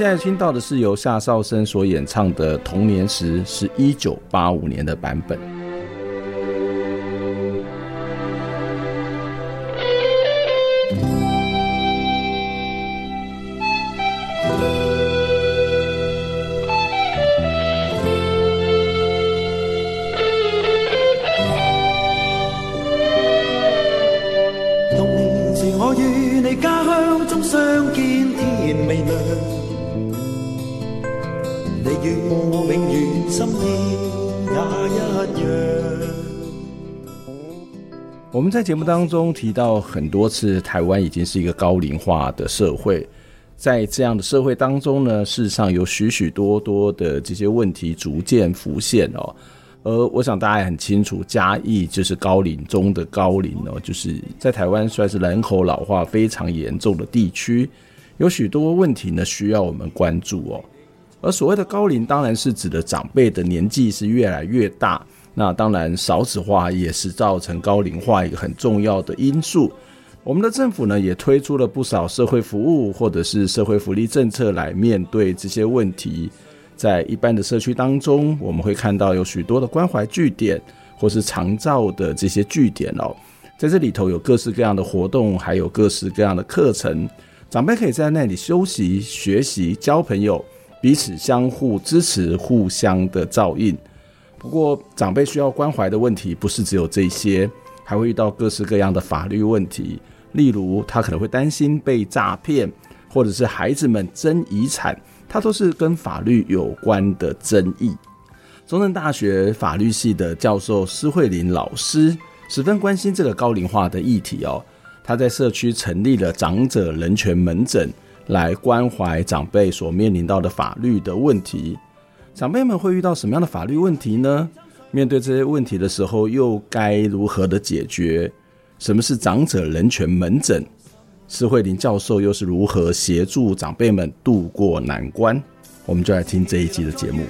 现在听到的是由夏绍生所演唱的《童年时》，是一九八五年的版本。在节目当中提到很多次，台湾已经是一个高龄化的社会。在这样的社会当中呢，事实上有许许多多的这些问题逐渐浮现哦。而我想大家也很清楚，嘉义就是高龄中的高龄哦，就是在台湾算是人口老化非常严重的地区，有许多问题呢需要我们关注哦。而所谓的高龄，当然是指的长辈的年纪是越来越大。那当然，少子化也是造成高龄化一个很重要的因素。我们的政府呢，也推出了不少社会服务或者是社会福利政策来面对这些问题。在一般的社区当中，我们会看到有许多的关怀据点或是长照的这些据点哦，在这里头有各式各样的活动，还有各式各样的课程，长辈可以在那里休息、学习、交朋友，彼此相互支持，互相的照应。不过，长辈需要关怀的问题不是只有这些，还会遇到各式各样的法律问题。例如，他可能会担心被诈骗，或者是孩子们争遗产，它都是跟法律有关的争议。中正大学法律系的教授施惠琳老师十分关心这个高龄化的议题哦。他在社区成立了长者人权门诊，来关怀长辈所面临到的法律的问题。长辈们会遇到什么样的法律问题呢？面对这些问题的时候，又该如何的解决？什么是长者人权门诊？施惠琳教授又是如何协助长辈们渡过难关？我们就来听这一集的节目。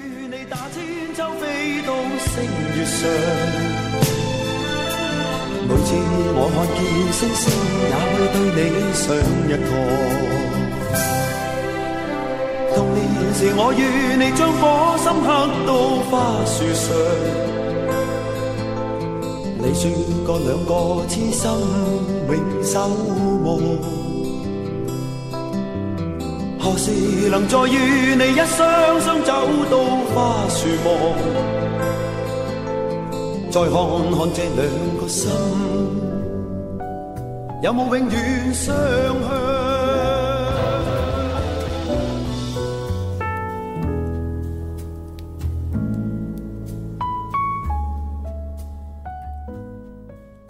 时，我与你将火心刻到花树上。你说过两个痴心永守望，何时能再与你一双双走到花树望？再看看这两个心，有冇永远相向？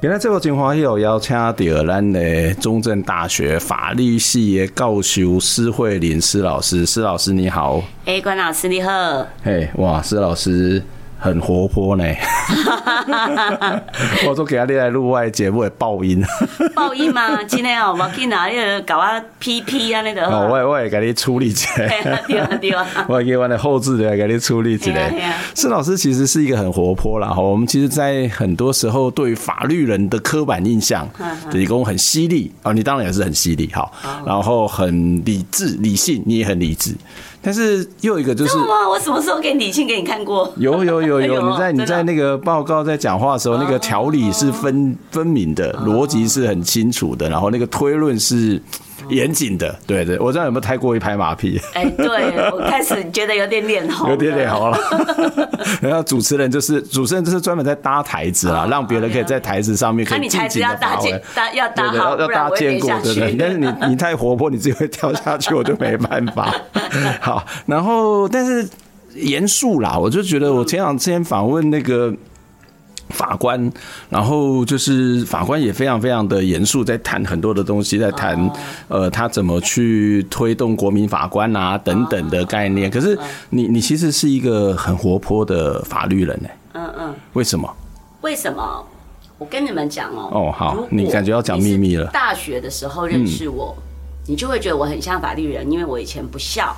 今日这个精华有邀请到咱的中正大学法律系的教授施慧琳施老师，施老师你好。哎、欸，关老师你好。嘿，哇，施老师。很活泼呢，我说给他录外节目的爆音，爆音吗？今天哦，我去拿那个搞啊 PP 啊那个，哦，我我也给你处理起来，对啊对啊，我给我的后置的给你处理起来。施老师其实是一个很活泼啦，哈，我们其实，在很多时候对于法律人的刻板印象，理工很犀利啊，你当然也是很犀利，哈，然后很理智理性，你也很理智。但是又有一个就是，我什么时候给李沁给你看过？有有有有，你在你在那个报告在讲话的时候，那个条理是分分明的，逻辑是很清楚的，然后那个推论是严谨的。对对，我知道有没有太过于拍马屁？哎，对，我开始觉得有点脸红，有点脸红了。然后主持人就是主持人，就是专门在搭台子啊，让别人可以在台子上面可以尽情的发挥。搭要搭好，要搭坚固，对不对？但是你你太活泼，你自己会跳下去，我就没办法。好，然后但是严肃啦，我就觉得我前两天访问那个。法官，然后就是法官也非常非常的严肃，在谈很多的东西，在谈呃他怎么去推动国民法官啊等等的概念。可是你你其实是一个很活泼的法律人呢？嗯嗯，为什么？为什么？我跟你们讲哦。哦，好，你感觉要讲秘密了。大学的时候认识我，你就会觉得我很像法律人，因为我以前不笑。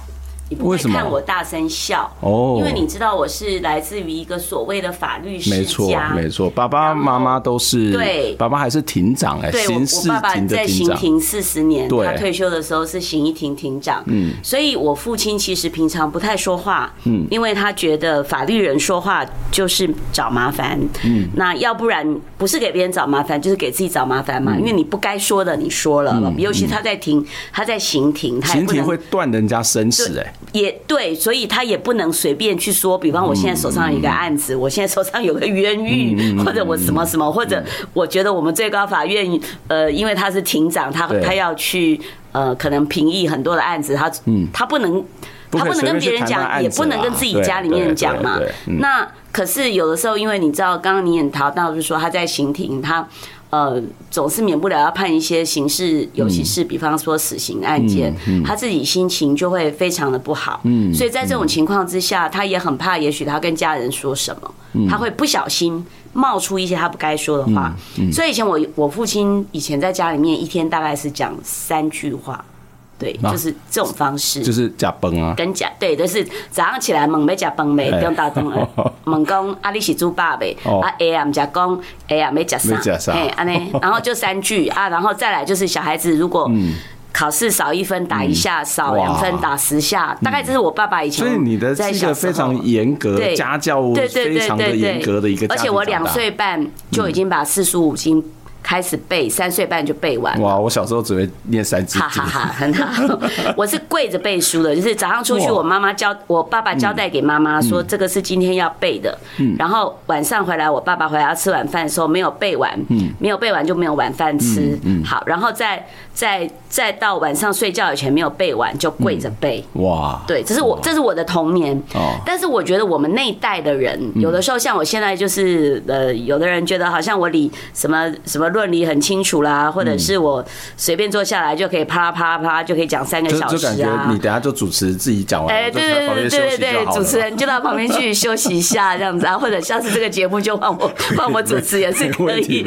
你不会看我大声笑哦，因为你知道我是来自于一个所谓的法律世家，没错没错，爸爸妈妈都是对，爸爸还是庭长哎，对，我爸爸在刑庭四十年，他退休的时候是刑一庭庭长，嗯，所以我父亲其实平常不太说话，嗯，因为他觉得法律人说话就是找麻烦，嗯，那要不然不是给别人找麻烦，就是给自己找麻烦嘛，因为你不该说的你说了，尤其他在庭，他在刑庭，他刑庭会断人家生死哎。也对，所以他也不能随便去说，比方我现在手上有一个案子，我现在手上有个冤狱，或者我什么什么，或者我觉得我们最高法院，呃，因为他是庭长，他他要去呃，可能评议很多的案子，他他不能他不能跟别人讲，也不能跟自己家里面讲嘛。那可是有的时候，因为你知道，刚刚你也谈到，就是说他在刑庭，他。呃，总是免不了要判一些刑事，尤其是比方说死刑案件，他自己心情就会非常的不好。嗯，所以在这种情况之下，他也很怕，也许他跟家人说什么，他会不小心冒出一些他不该说的话。所以以前我我父亲以前在家里面一天大概是讲三句话。对，就是这种方式，就是假崩啊，跟假对，就是早上起来问要假崩没，不用打灯了，猛讲啊，你是猪爸呗，啊，哎呀，我们讲讲，哎呀，没假啥，哎，安尼，然后就三句啊，然后再来就是小孩子如果考试少一分打一下，少两分打十下，大概这是我爸爸以前。所以你的是一个非常严格家教，对对对对对，严格的一个，而且我两岁半就已经把四书五经。开始背，三岁半就背完。哇！我小时候只会念三字经。哈哈哈，很好。我是跪着背书的，就是早上出去，我妈妈交，我爸爸交代给妈妈说，这个是今天要背的。嗯。然后晚上回来，我爸爸回来要吃晚饭的时候没有背完，嗯，没有背完就没有晚饭吃。嗯。好，然后再再再到晚上睡觉以前没有背完就跪着背。哇。对，这是我这是我的童年。哦。但是我觉得我们那一代的人，有的时候像我现在就是呃，有的人觉得好像我理什么什么。论理很清楚啦，或者是我随便坐下来就可以啪啦啪啦啪啦就可以讲三个小时啊。你等下就主持自己讲完，哎，对对对对对对，主持人就到旁边去休息一下这样子啊，或者下次这个节目就换我 换我主持也是可以。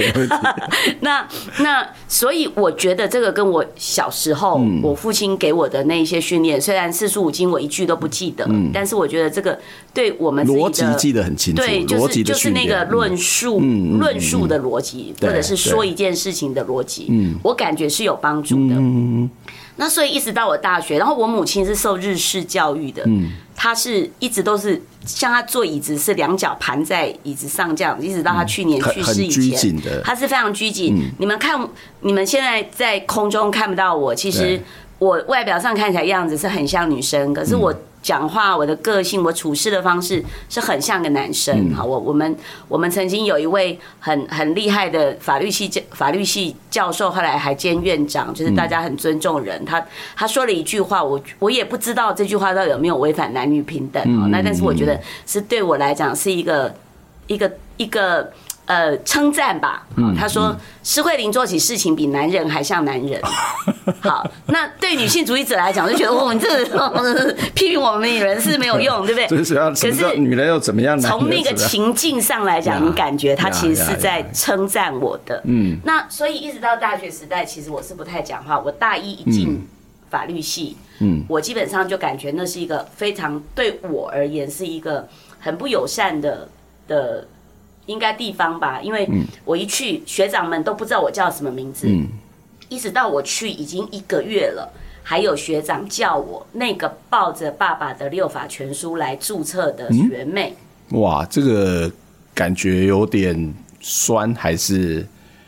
那那所以我觉得这个跟我小时候我父亲给我的那一些训练，虽然四书五经我一句都不记得，但是我觉得这个对我们逻辑记得很清楚，对，就是就是那个论述论述的逻辑，或者是说。一件事情的逻辑，嗯，我感觉是有帮助的。嗯，那所以一直到我大学，然后我母亲是受日式教育的，嗯，她是一直都是像她坐椅子是两脚盘在椅子上这样，一直到她去年去世以前，她是非常拘谨。你们看，你们现在在空中看不到我，其实我外表上看起来样子是很像女生，可是我。讲话，我的个性，我处事的方式是很像个男生。好，我我们我们曾经有一位很很厉害的法律系教法律系教授，后来还兼院长，就是大家很尊重人。他他说了一句话，我我也不知道这句话到底有没有违反男女平等。那但是我觉得是对我来讲是一个一个一个。呃，称赞吧。嗯他说施慧玲做起事情比男人还像男人。好，那对女性主义者来讲，就觉得哦，你这个批评我们女人是没有用，对不对？可是女人又怎么样？从那个情境上来讲，你感觉他其实是在称赞我的。嗯。那所以一直到大学时代，其实我是不太讲话。我大一一进法律系，嗯，我基本上就感觉那是一个非常对我而言是一个很不友善的的。应该地方吧，因为我一去，学长们都不知道我叫什么名字。嗯，一直到我去已经一个月了，还有学长叫我那个抱着爸爸的六法全书来注册的学妹。嗯。哇，这个感觉有点酸，还是？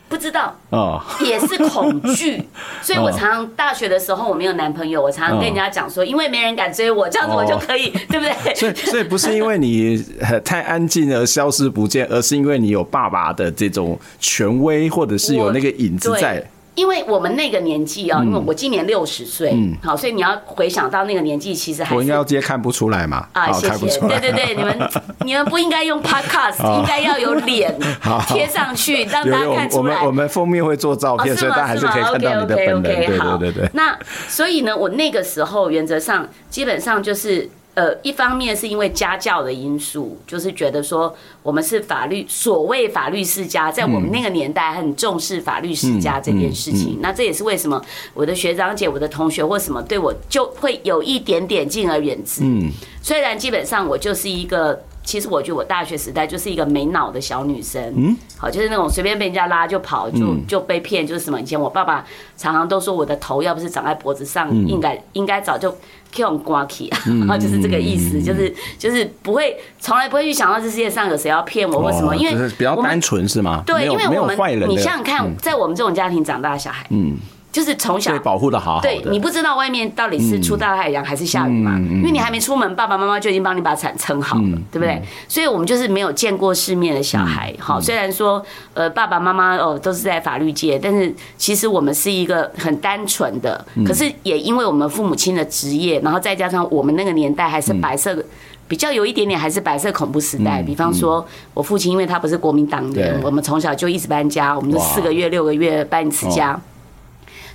不知道哦，也是恐惧，所以我常常大学的时候我没有男朋友，我常常跟人家讲说，因为没人敢追我，这样子我就可以，对不对？所以，所以不是因为你太安静而消失不见，而是因为你有爸爸的这种权威，或者是有那个影子在。因为我们那个年纪啊，因为我今年六十岁，好，所以你要回想到那个年纪，其实还我应该要直接看不出来嘛？啊，谢谢，对对对，你们你们不应该用 podcast，应该要有脸 贴上去，让大家看出来。我们我们封面会做照片，所以大家还是可以看到你的本人。对对对对。那所以呢，我那个时候原则上基本上就是。呃，一方面是因为家教的因素，就是觉得说我们是法律所谓法律世家，在我们那个年代很重视法律世家这件事情。那这也是为什么我的学长姐、我的同学或什么对我就会有一点点敬而远之。嗯，虽然基本上我就是一个。其实我觉得我大学时代就是一个没脑的小女生，嗯，好，就是那种随便被人家拉就跑，就就被骗，就是什么。以前我爸爸常常都说我的头要不是长在脖子上，应该应该早就 kill 刮起，然 后就是这个意思，就是就是不会从来不会去想到这世界上有谁要骗我或什么，因为比较单纯是吗？对，因为我们你想想看，在我们这种家庭长大的小孩，嗯。就是从小保护的好好的，对，你不知道外面到底是出大太阳还是下雨嘛？因为你还没出门，爸爸妈妈就已经帮你把伞撑好了，对不对？所以我们就是没有见过世面的小孩。好，虽然说呃爸爸妈妈哦都是在法律界，但是其实我们是一个很单纯的。可是也因为我们父母亲的职业，然后再加上我们那个年代还是白色的，比较有一点点还是白色恐怖时代。比方说我父亲因为他不是国民党员，我们从小就一直搬家，我们就四个月六个月搬一次家。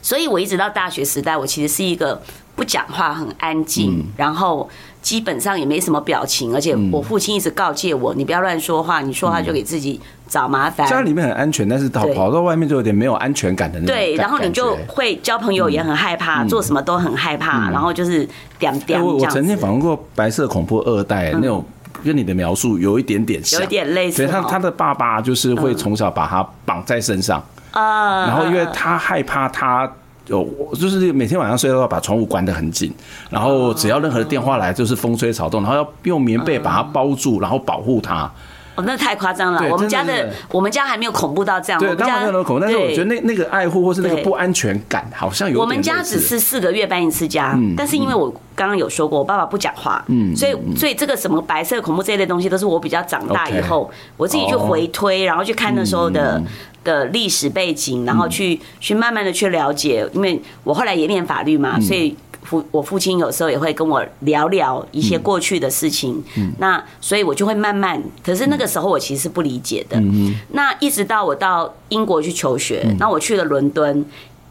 所以，我一直到大学时代，我其实是一个不讲话、很安静，然后基本上也没什么表情。而且，我父亲一直告诫我：“你不要乱说话，你说话就给自己找麻烦。”家里面很安全，但是跑跑到外面就有点没有安全感的那种。对，然后你就会交朋友也很害怕，做什么都很害怕，然后就是点点。我我曾经访问过白色恐怖二代那种，跟你的描述有一点点像，有一点类似。所以他他的爸爸就是会从小把他绑在身上。啊，然后因为他害怕他有，就是每天晚上睡觉都要把窗户关得很紧，然后只要任何的电话来就是风吹草动，然后要用棉被把它包住，然后保护他。哦，那太夸张了！我们家的我们家还没有恐怖到这样。对，当然没有那么恐怖，但是我觉得那那个爱护或是那个不安全感好像有。我们家只是四个月搬一次家，但是因为我刚刚有说过，我爸爸不讲话，嗯，所以所以这个什么白色恐怖这一类东西，都是我比较长大以后我自己去回推，然后去看那时候的。的历史背景，然后去去慢慢的去了解，因为我后来也念法律嘛，所以父我父亲有时候也会跟我聊聊一些过去的事情。那所以我就会慢慢，可是那个时候我其实是不理解的。那一直到我到英国去求学，那我去了伦敦，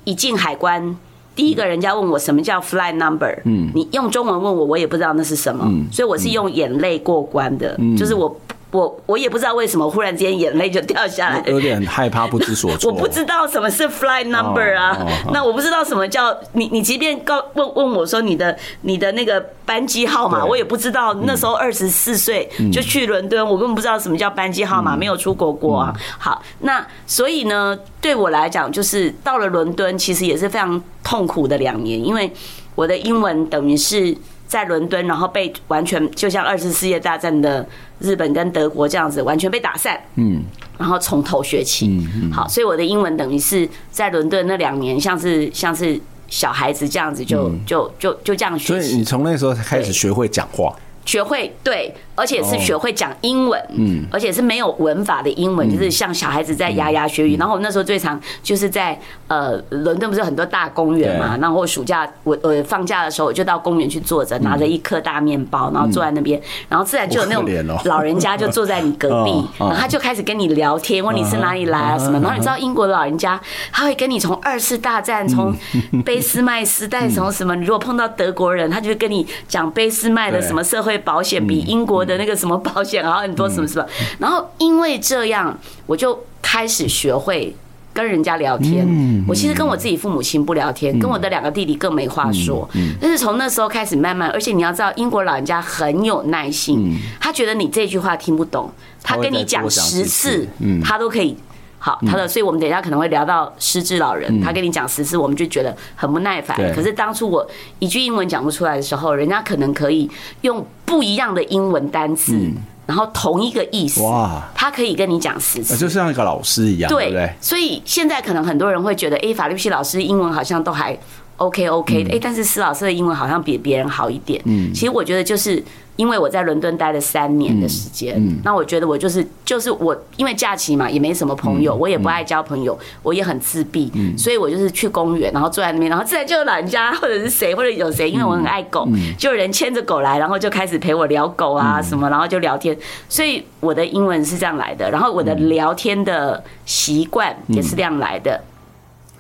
一进海关，第一个人家问我什么叫 flight number，嗯。你用中文问我，我也不知道那是什么，所以我是用眼泪过关的，就是我。我我也不知道为什么忽然之间眼泪就掉下来，有点害怕，不知所 措。我不知道什么是 flight number 啊，那我不知道什么叫你。你即便告问问我说你的你的那个班机号码，我也不知道。那时候二十四岁就去伦敦，我根本不知道什么叫班机号码，没有出国过啊。好，那所以呢，对我来讲，就是到了伦敦，其实也是非常痛苦的两年，因为我的英文等于是。在伦敦，然后被完全就像二次世界大战的日本跟德国这样子，完全被打散。嗯，然后从头学起。嗯，好，所以我的英文等于是在伦敦那两年，像是像是小孩子这样子，就就就就这样学。所以你从那时候开始学会讲话，学会对。而且是学会讲英文，嗯，而且是没有文法的英文，就是像小孩子在牙牙学语。然后我那时候最常就是在呃伦敦不是很多大公园嘛，然后暑假我呃放假的时候我就到公园去坐着，拿着一颗大面包，然后坐在那边，然后自然就有那种老人家就坐在你隔壁，然后他就开始跟你聊天，问你是哪里来啊什么。然后你知道英国的老人家他会跟你从二次大战，从 俾斯麦时代，从什么，你如果碰到德国人，他就会跟你讲俾斯麦的什么社会保险比英国的那个什么保险，然后很多什么什么，然后因为这样，我就开始学会跟人家聊天。我其实跟我自己父母亲不聊天，跟我的两个弟弟更没话说。但是从那时候开始，慢慢，而且你要知道，英国老人家很有耐心，他觉得你这句话听不懂，他跟你讲十次，他都可以。好，他的，所以我们等一下可能会聊到失智老人，他跟你讲十次，我们就觉得很不耐烦。可是当初我一句英文讲不出来的时候，人家可能可以用不一样的英文单词，然后同一个意思，哇，他可以跟你讲十次，就像一个老师一样，对不对？所以现在可能很多人会觉得，哎，法律系老师英文好像都还。OK OK 的，哎、欸，但是施老师的英文好像比别人好一点。嗯，其实我觉得就是因为我在伦敦待了三年的时间，嗯，那我觉得我就是就是我因为假期嘛，也没什么朋友，我也不爱交朋友，我也很自闭，所以我就是去公园，然后坐在那边，然后自然就有老人家或者是谁或者有谁，因为我很爱狗，就有人牵着狗来，然后就开始陪我聊狗啊什么，然后就聊天，所以我的英文是这样来的，然后我的聊天的习惯也是这样来的，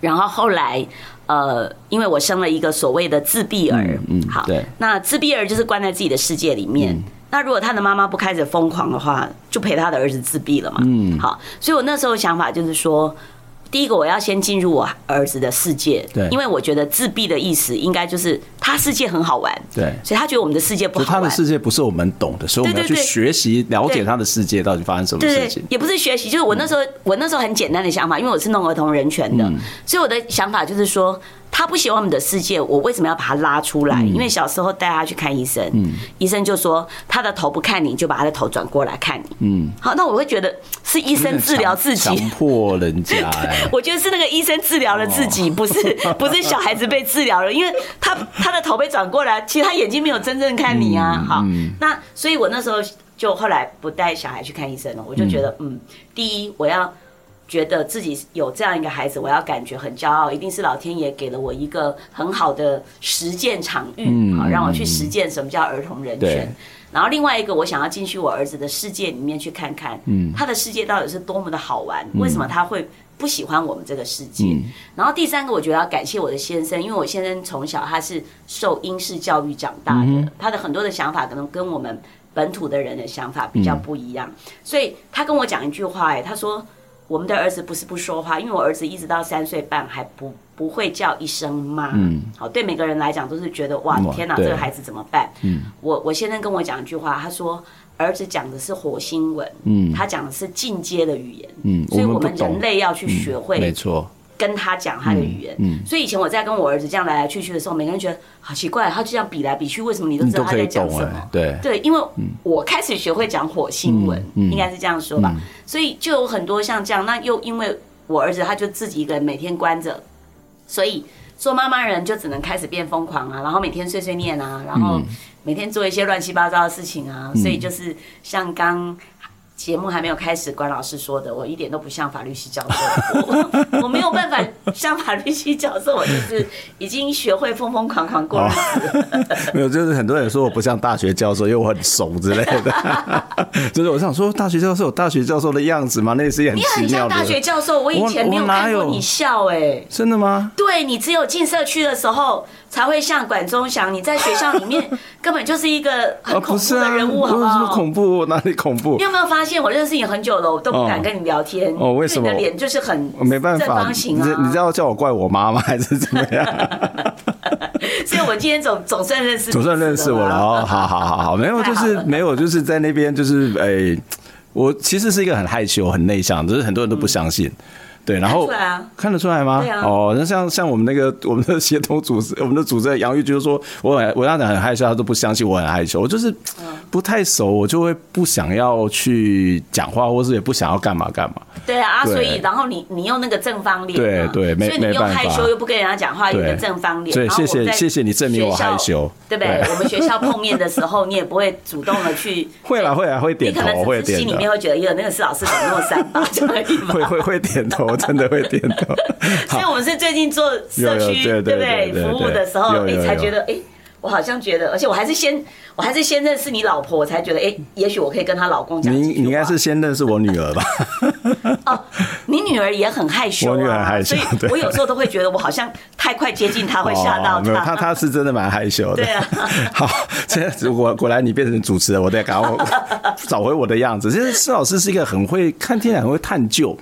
然后后来。呃，因为我生了一个所谓的自闭儿，嗯，嗯好，对，那自闭儿就是关在自己的世界里面。嗯、那如果他的妈妈不开始疯狂的话，就陪他的儿子自闭了嘛。嗯，好，所以我那时候想法就是说。第一个，我要先进入我儿子的世界，对，因为我觉得自闭的意思应该就是他世界很好玩，对，所以他觉得我们的世界不好玩，他的世界不是我们懂的，所以我们要去学习了解他的世界到底发生什么事情。也不是学习，就是我那时候我那时候很简单的想法，因为我是弄儿童人权的，所以我的想法就是说。他不喜欢我们的世界，我为什么要把他拉出来？因为小时候带他去看医生，医生就说他的头不看你，就把他的头转过来看你。嗯，好，那我会觉得是医生治疗自己，强迫人家。我觉得是那个医生治疗了自己，不是不是小孩子被治疗了，因为他他的头被转过来，其实他眼睛没有真正看你啊。好，那所以我那时候就后来不带小孩去看医生了，我就觉得嗯，第一我要。觉得自己有这样一个孩子，我要感觉很骄傲，一定是老天爷给了我一个很好的实践场域，好让我去实践什么叫儿童人权。然后另外一个，我想要进去我儿子的世界里面去看看，他的世界到底是多么的好玩，为什么他会不喜欢我们这个世界？然后第三个，我觉得要感谢我的先生，因为我先生从小他是受英式教育长大的，他的很多的想法可能跟我们本土的人的想法比较不一样，所以他跟我讲一句话，哎，他说。我们的儿子不是不说话，因为我儿子一直到三岁半还不不会叫一声妈。嗯，好，对每个人来讲都是觉得哇，天哪，这个孩子怎么办？嗯，我我先生跟我讲一句话，他说儿子讲的是火星文，嗯，他讲的是进阶的语言，嗯，所以我们人类要去学会，没错。跟他讲他的语言，嗯，所以以前我在跟我儿子这样来来去去的时候，每个人觉得好奇怪，他就这样比来比去，为什么你都知道他在讲什么？对对，因为我开始学会讲火星文，应该是这样说吧。所以就有很多像这样，那又因为我儿子他就自己一个人每天关着，所以做妈妈人就只能开始变疯狂啊，然后每天碎碎念啊，然后每天做一些乱七八糟的事情啊，所以就是像刚。节目还没有开始，关老师说的，我一点都不像法律系教授，我 我没有办法像法律系教授，我就是已经学会疯疯狂狂过日子。没有，就是很多人说我不像大学教授，因为我很熟之类的。就是我想说，大学教授有大学教授的样子吗？那也是很奇妙的。你很像大学教授，我以前没有看过你笑哎、欸，真的吗？对，你只有进社区的时候。才会像管中祥，你在学校里面 根本就是一个很恐怖的人物，好不好？不是恐怖，哪里恐怖？你有没有发现我认识你很久了，我都不敢跟你聊天？哦，为什么？你的脸就是很没办法，正方形啊！你知道叫我怪我妈吗？还是怎么样？所以，我今天总总算认识，总算认识我了哦。好好好好，没有，就是没有，就是在那边，就是哎，我其实是一个很害羞、很内向，只是很多人都不相信。对，然后看得出来吗？对啊。哦，那像像我们那个 我们的协同组织，我们的组织杨玉就是说，我很我让他很害羞，他都不相信我很害羞。我就是不太熟，我就会不想要去讲话，或是也不想要干嘛干嘛。对啊，所以然后你你用那个正方脸，对对，没所以你用害羞又不跟人家讲话，用个正方脸。对，谢谢谢谢你证明我害羞，对不对？我们学校碰面的时候，你也不会主动的去。会啦会啦会点头，会点头。心里面会觉得，哟，那个是老师怎么那么三八？会会会点头。我真的会点头，所以我们是最近做社区对不对服务的时候，你才觉得哎，我好像觉得，而且我还是先，我还是先认识你老婆，我才觉得哎，也许我可以跟她老公讲。你你应该是先认识我女儿吧？哦，你女儿也很害羞，我女儿害羞，所以我有时候都会觉得我好像太快接近她会吓到她。没有，她她是真的蛮害羞的。对啊，好，现在果果然你变成主持人，我得赶快找回我的样子。其实施老师是一个很会看天，很会探究。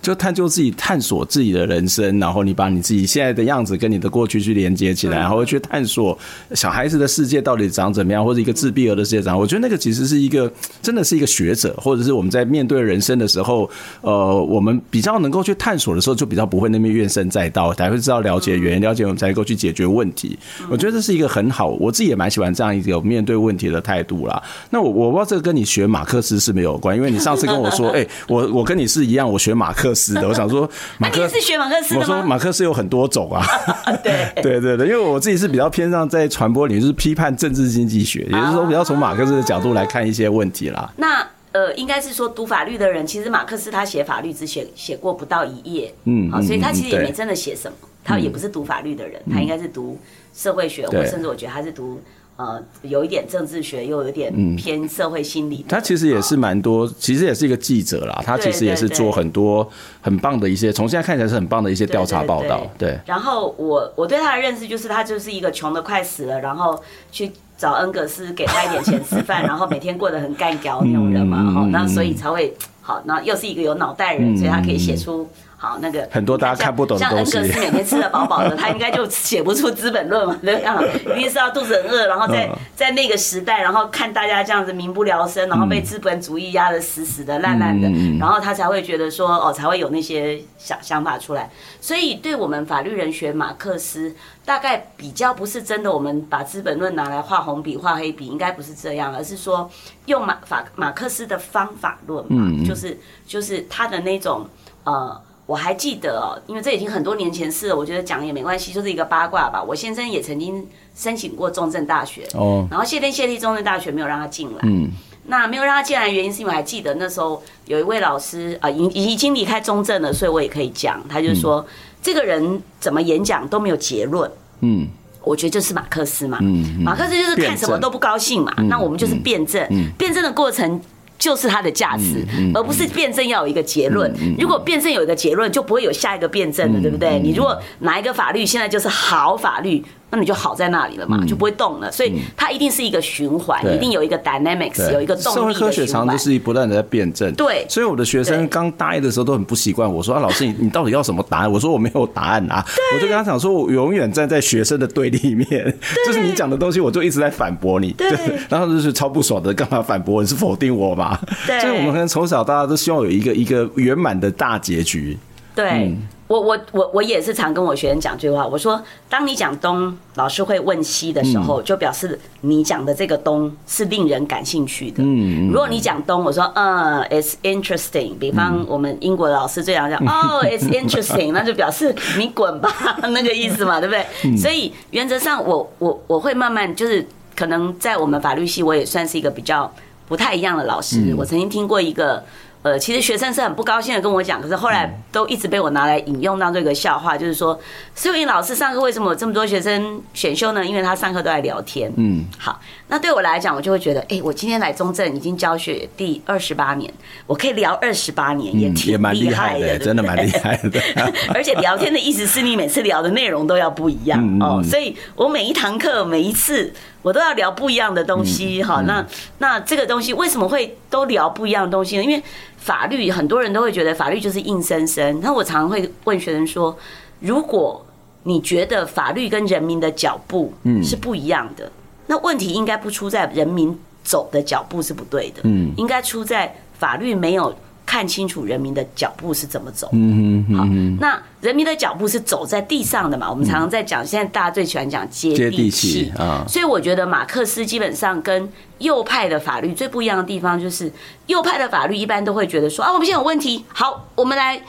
就探究自己、探索自己的人生，然后你把你自己现在的样子跟你的过去去连接起来，然后去探索小孩子的世界到底长怎么样，或者一个自闭儿的世界长。我觉得那个其实是一个，真的是一个学者，或者是我们在面对人生的时候，呃，我们比较能够去探索的时候，就比较不会那么怨声载道，才会知道了解原因，了解我们才能够去解决问题。我觉得这是一个很好，我自己也蛮喜欢这样一个面对问题的态度啦。那我我不知道这个跟你学马克思是没有关，因为你上次跟我说，哎，我我跟你是一样，我学马克。克思的。我想说，马克思是学马克思的吗？我说马克思有很多种啊。对 对对对，因为我自己是比较偏向在传播领域，就是批判政治经济学，也就是说比较从马克思的角度来看一些问题啦。那呃，应该是说读法律的人，其实马克思他写法律只写写过不到一页，嗯，好，所以他其实也没真的写什么，他也不是读法律的人，他应该是读社会学，或甚至我觉得他是读。呃，有一点政治学，又有一点偏社会心理，嗯。他其实也是蛮多，其实也是一个记者啦。他其实也是做很多很棒的一些，从现在看起来是很棒的一些调查报道。对。然后我我对他的认识就是，他就是一个穷的快死了，然后去找恩格斯给他一点钱吃饭，然后每天过得很干譙那种人嘛。哈，那所以才会好，那又是一个有脑袋人，所以他可以写出。好，那个很多大家看不懂的东西，像恩格斯每天吃得饱饱的，他应该就写不出《资本论》嘛，对吧？一定是要肚子很饿，然后在在那个时代，然后看大家这样子民不聊生，然后被资本主义压得死死的、烂烂的，然后他才会觉得说，哦，才会有那些想想法出来。所以，对我们法律人学马克思，大概比较不是真的，我们把《资本论》拿来画红笔、画黑笔，应该不是这样，而是说用马法马克思的方法论嘛，就是就是他的那种呃。我还记得哦，因为这已经很多年前事了，我觉得讲也没关系，就是一个八卦吧。我先生也曾经申请过中正大学，哦，然后谢天谢地，中正大学没有让他进来。嗯，那没有让他进来的原因是因为我还记得那时候有一位老师啊，已已经离开中正了，所以我也可以讲，他就说这个人怎么演讲都没有结论。嗯，我觉得就是马克思嘛，嗯，马克思就是看什么都不高兴嘛，那我们就是辩证，辩证的过程。就是它的价值，而不是辩证要有一个结论。如果辩证有一个结论，就不会有下一个辩证了，对不对？你如果哪一个法律现在就是好法律。那你就好在那里了嘛，就不会动了。所以它一定是一个循环，一定有一个 dynamics，有一个动力。社会科学常常就是不断的在辩证。对，所以我的学生刚大一的时候都很不习惯。我说啊，老师，你你到底要什么答案？我说我没有答案啊。我就跟他讲说，我永远站在学生的对立面，就是你讲的东西，我就一直在反驳你。对，然后就是超不爽的，干嘛反驳？你是否定我嘛？对，所以我们可能从小到大都希望有一个一个圆满的大结局。对。我我我我也是常跟我学生讲这句话，我说，当你讲东，老师会问西的时候，就表示你讲的这个东是令人感兴趣的。嗯，如果你讲东，我说，嗯，it's interesting。比方我们英国的老师最常讲，哦，it's interesting，那就表示你滚吧，那个意思嘛，对不对？所以原则上我，我我我会慢慢就是，可能在我们法律系，我也算是一个比较不太一样的老师。我曾经听过一个。呃，其实学生是很不高兴的跟我讲，可是后来都一直被我拿来引用当做一个笑话，就是说，思维老师上课为什么有这么多学生选修呢？因为他上课都在聊天。嗯，好，那对我来讲，我就会觉得，哎，我今天来中正已经教学第二十八年，我可以聊二十八年，也挺厉害的，真的蛮厉害的。而且聊天的意思是你每次聊的内容都要不一样哦，所以我每一堂课每一次。我都要聊不一样的东西，哈，那那这个东西为什么会都聊不一样的东西呢？因为法律很多人都会觉得法律就是硬生生。那我常常会问学生说，如果你觉得法律跟人民的脚步是不一样的，那问题应该不出在人民走的脚步是不对的，嗯，应该出在法律没有。看清楚人民的脚步是怎么走。嗯嗯好，那人民的脚步是走在地上的嘛？我们常常在讲，现在大家最喜欢讲接地气啊。所以我觉得马克思基本上跟右派的法律最不一样的地方，就是右派的法律一般都会觉得说啊，我们现在有问题，好，我们来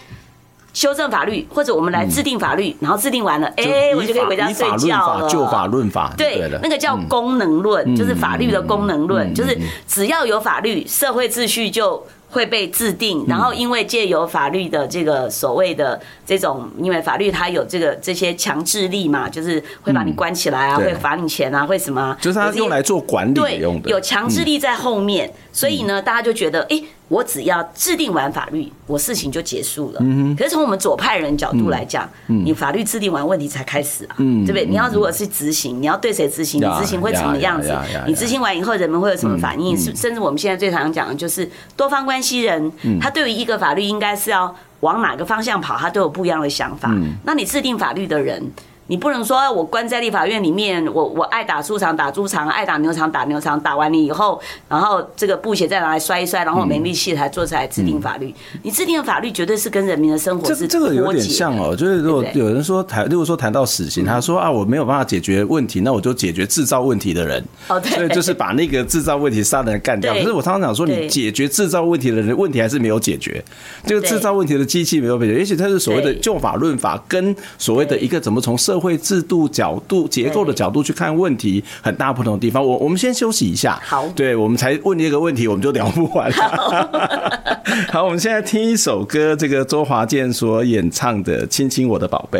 修正法律，或者我们来制定法律，然后制定完了，哎，我就可以回家睡觉了。就法论法，对，那个叫功能论，就是法律的功能论，就是只要有法律，社会秩序就。会被制定，然后因为借由法律的这个所谓的这种，因为法律它有这个这些强制力嘛，就是会把你关起来啊，会罚你钱啊，会什么？就是它用来做管理用的，对，有强制力在后面，所以呢，大家就觉得，哎。我只要制定完法律，我事情就结束了。可是从我们左派人角度来讲，你法律制定完，问题才开始啊，对不对？你要如果是执行，你要对谁执行？你执行会什么样子？你执行完以后，人们会有什么反应？甚甚至我们现在最常讲的就是多方关系人，他对于一个法律应该是要往哪个方向跑，他都有不一样的想法。那你制定法律的人？你不能说我关在立法院里面，我我爱打猪场打猪场，爱打牛场打牛场，打完你以后，然后这个布鞋再拿来摔一摔，然后没力气才坐下来制定法律。嗯、你制定的法律绝对是跟人民的生活是。这这个有点像哦，就是如果有人说谈，如果说谈到死刑，他说啊，我没有办法解决问题，那我就解决制造问题的人。哦，对，所以就是把那个制造问题杀人干掉。可是我常常讲说，你解决制造问题的人，问题还是没有解决。这个制造问题的机器没有解决，也许它是所谓的就法论法，跟所谓的一个怎么从社会制度角度、结构的角度去看问题，很大不同的地方。我我们先休息一下。好，对，我们才问你一个问题，我们就聊不完了。好，好，我们现在听一首歌，这个周华健所演唱的《亲亲我的宝贝》。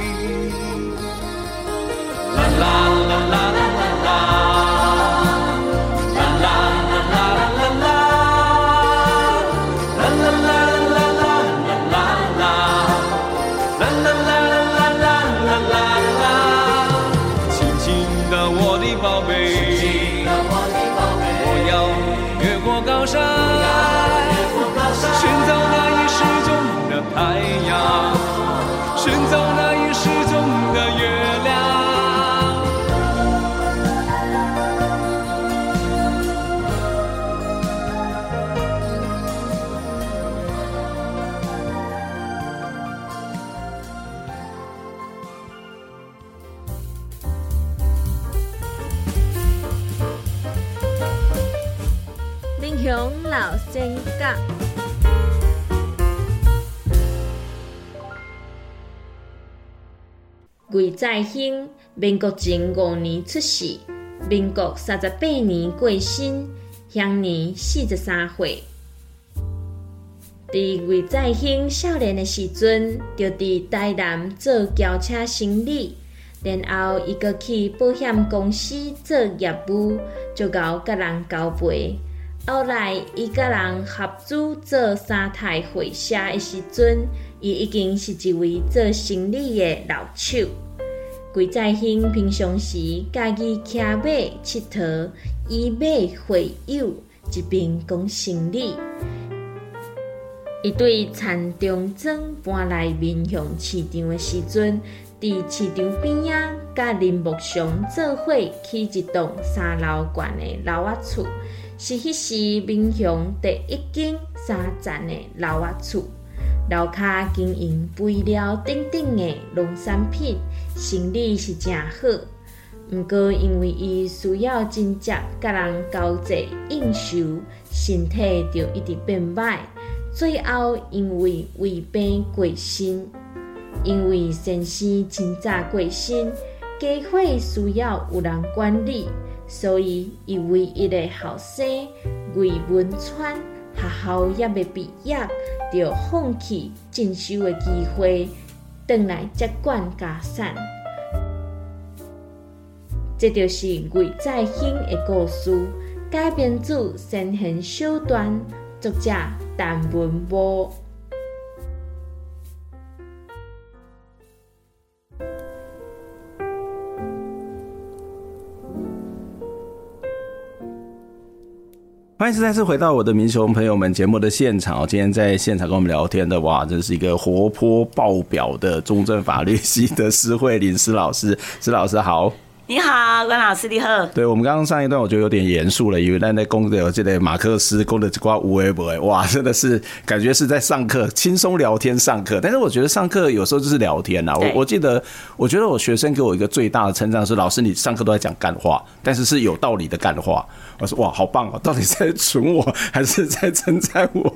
la la la la la la. 魏在兴，民国前五年出世，民国三十八年过身，享年四十三岁。伫魏在兴少年的时阵，就伫台南做轿车生意，然后伊阁去保险公司做业务，就搞甲人交陪。后来伊甲人合资做三台货车的时阵，伊已经是一位做生意的老手。魏在兴平常时家己骑马佚佗，以马会友，一边讲生理。伊对田中庄搬来民雄市场的时阵，伫市场边仔，甲林木雄做伙起一栋三楼高的楼仔厝，是迄时民雄第一间三层的楼仔厝。楼骹经营肥料等等的农产品，生意是真好。毋过因为伊需要真正甲人交际应酬，身体就一直变歹。最后因为胃病过身，因为先生真早过身，家伙需要有人管理，所以伊唯一的后生魏文川。学校也未毕业，着放弃进修的机会，转来接管家产。这就是魏再兴的故事，改编自先贤小段，作者陈文波。欢迎再次回到我的民雄朋友们节目的现场。今天在现场跟我们聊天的，哇，这是一个活泼爆表的中正法律系的施慧林施老师。施老师好。你好，关老师，你好。对，我们刚刚上一段，我觉得有点严肃了，因为在那公的有这个马克思公的这挂无为不为，哇，真的是感觉是在上课，轻松聊天上课。但是我觉得上课有时候就是聊天呐。我我记得，我觉得我学生给我一个最大的称赞是，老师你上课都在讲干话，但是是有道理的干话。我说哇，好棒哦，到底在损我还是在称赞我？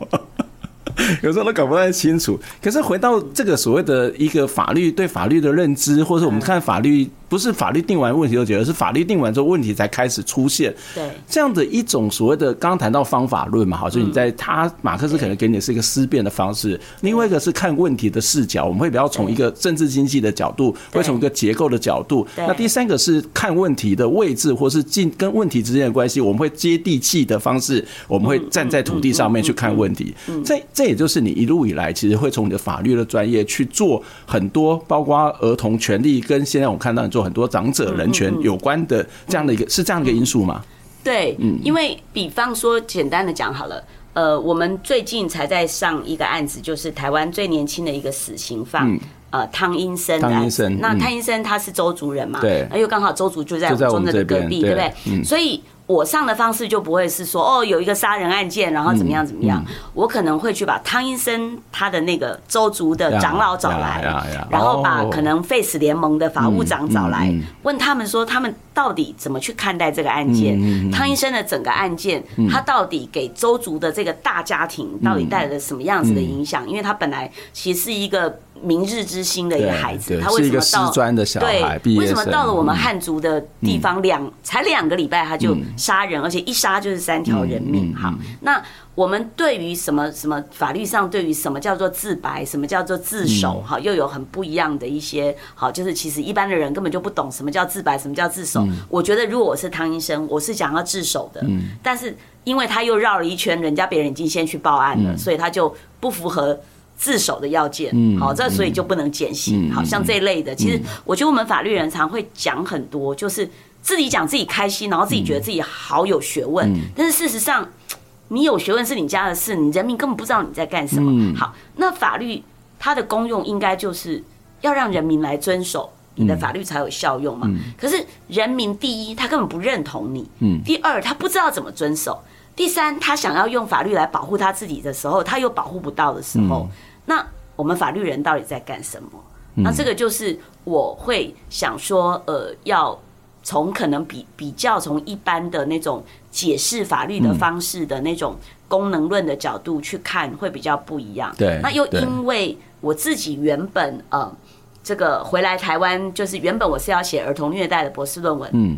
有时候都搞不太清楚。可是回到这个所谓的一个法律对法律的认知，或者我们看法律。不是法律定完问题就觉得是法律定完之后问题才开始出现，对。这样的一种所谓的刚刚谈到方法论嘛，好，所以你在他马克思可能给你的是一个思辨的方式，另外一个是看问题的视角，我们会比较从一个政治经济的角度，会从一个结构的角度，那第三个是看问题的位置或是进跟问题之间的关系，我们会接地气的方式，我们会站在土地上面去看问题，这这也就是你一路以来其实会从你的法律的专业去做很多，包括儿童权利跟现在我们看到你做。很多长者人权有关的这样的一个是这样的一个因素吗？对，因为比方说简单的讲好了，呃，我们最近才在上一个案子，就是台湾最年轻的一个死刑犯，呃，汤英生。汤英生，那汤英生他是周族人嘛？对，又刚好周族就在我们的隔壁，对不对？所以。我上的方式就不会是说哦，有一个杀人案件，然后怎么样怎么样，我可能会去把汤医生他的那个周族的长老找来，然后把可能 Face 联盟的法务长找来，问他们说他们到底怎么去看待这个案件，汤医生的整个案件，他到底给周族的这个大家庭到底带来了什么样子的影响？因为他本来其实是一个。明日之星的一个孩子，他为什么到对？为什么到了我们汉族的地方两才两个礼拜他就杀人，而且一杀就是三条人命？好，那我们对于什么什么法律上对于什么叫做自白，什么叫做自首？哈，又有很不一样的一些好，就是其实一般的人根本就不懂什么叫自白，什么叫自首。我觉得如果我是汤医生，我是想要自首的，但是因为他又绕了一圈，人家别人已经先去报案了，所以他就不符合。自首的要件，好，这所以就不能减刑，好像这一类的。其实我觉得我们法律人常会讲很多，就是自己讲自己开心，然后自己觉得自己好有学问，但是事实上，你有学问是你家的事，你人民根本不知道你在干什么。好，那法律它的功用应该就是要让人民来遵守，你的法律才有效用嘛。可是人民第一，他根本不认同你；第二，他不知道怎么遵守。第三，他想要用法律来保护他自己的时候，他又保护不到的时候，那我们法律人到底在干什么？那这个就是我会想说，呃，要从可能比比较从一般的那种解释法律的方式的那种功能论的角度去看，会比较不一样。对，那又因为我自己原本呃，这个回来台湾，就是原本我是要写儿童虐待的博士论文。嗯。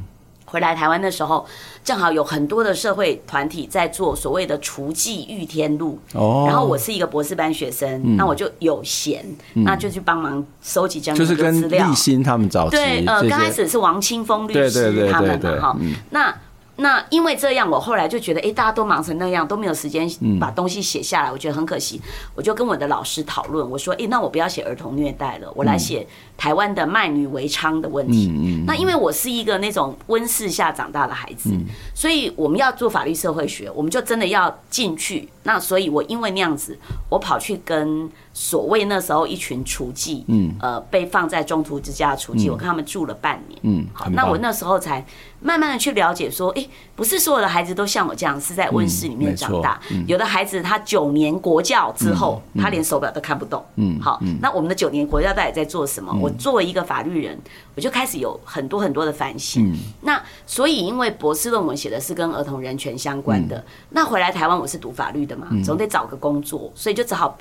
回来台湾的时候，正好有很多的社会团体在做所谓的除妓御天路”，哦，然后我是一个博士班学生，那我就有闲，那就去帮忙收集这样的资料。就是跟立新他们找对，呃，刚开始是王清峰律师他们嘛，哈，那。那因为这样，我后来就觉得，哎，大家都忙成那样，都没有时间把东西写下来，我觉得很可惜。我就跟我的老师讨论，我说，哎，那我不要写儿童虐待了，我来写台湾的卖女为娼的问题。那因为我是一个那种温室下长大的孩子，所以我们要做法律社会学，我们就真的要进去。那所以，我因为那样子，我跑去跟。所谓那时候一群雏妓，嗯，呃，被放在中途之家的雏妓，我看他们住了半年，嗯，好，那我那时候才慢慢的去了解说，哎，不是所有的孩子都像我这样是在温室里面长大，有的孩子他九年国教之后，他连手表都看不懂，嗯，好，那我们的九年国教到底在做什么？我作为一个法律人，我就开始有很多很多的反省，那所以因为博士论文写的是跟儿童人权相关的，那回来台湾我是读法律的嘛，总得找个工作，所以就只好。